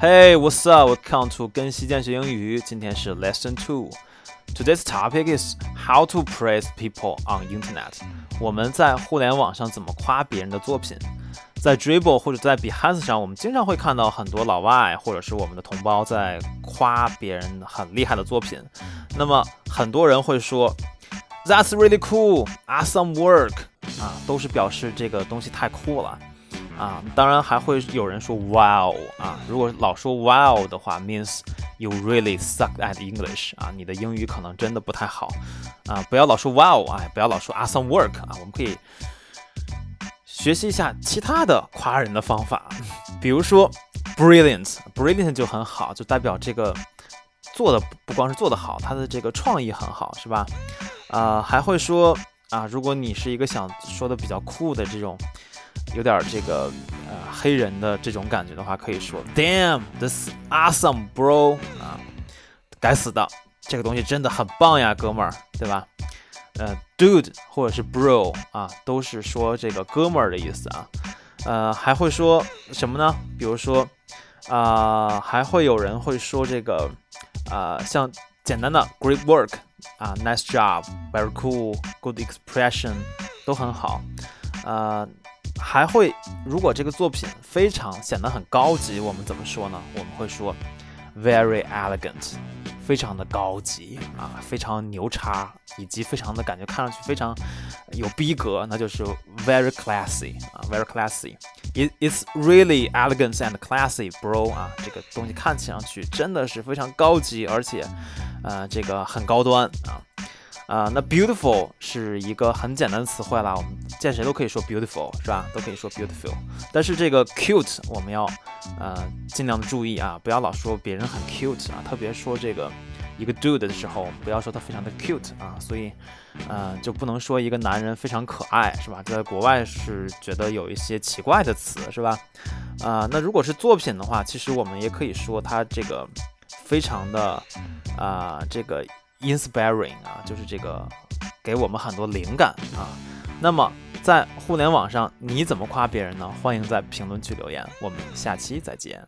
Hey, what's up? Welcome to 跟西建学英语。今天是 Lesson Two. Today's topic is how to praise people on internet. 我们在互联网上怎么夸别人的作品？在 Dribble 或者在 Behance 上，我们经常会看到很多老外或者是我们的同胞在夸别人很厉害的作品。那么很多人会说 That's really cool, awesome work 啊，都是表示这个东西太酷了。啊，当然还会有人说 Wow 啊，如果老说 Wow 的话，means you really suck at English 啊，你的英语可能真的不太好啊。不要老说 Wow 啊，不要老说 Awesome work 啊，我们可以学习一下其他的夸人的方法，比如说 Brilliant，Brilliant 就很好，就代表这个做的不光是做得好，他的这个创意很好，是吧？啊，还会说啊，如果你是一个想说的比较酷的这种。有点这个呃黑人的这种感觉的话，可以说 Damn，this awesome bro 啊，该死的，这个东西真的很棒呀，哥们儿，对吧？呃，dude 或者是 bro 啊，都是说这个哥们儿的意思啊。呃，还会说什么呢？比如说啊，还会有人会说这个啊，像简单的 great work 啊，nice job，very cool，good expression 都很好，呃。还会，如果这个作品非常显得很高级，我们怎么说呢？我们会说 very elegant，非常的高级啊，非常牛叉，以及非常的感觉看上去非常有逼格，那就是 very classy 啊，very classy。It it's really elegant and classy, bro 啊，这个东西看起上去真的是非常高级，而且呃，这个很高端啊。啊，那 beautiful 是一个很简单的词汇啦，我们见谁都可以说 beautiful，是吧？都可以说 beautiful。但是这个 cute 我们要呃尽量的注意啊，不要老说别人很 cute 啊，特别说这个一个 dude 的时候，不要说他非常的 cute 啊，所以呃就不能说一个男人非常可爱，是吧？在国外是觉得有一些奇怪的词，是吧？啊，那如果是作品的话，其实我们也可以说它这个非常的啊这个。Inspiring 啊，就是这个给我们很多灵感啊。那么在互联网上，你怎么夸别人呢？欢迎在评论区留言。我们下期再见。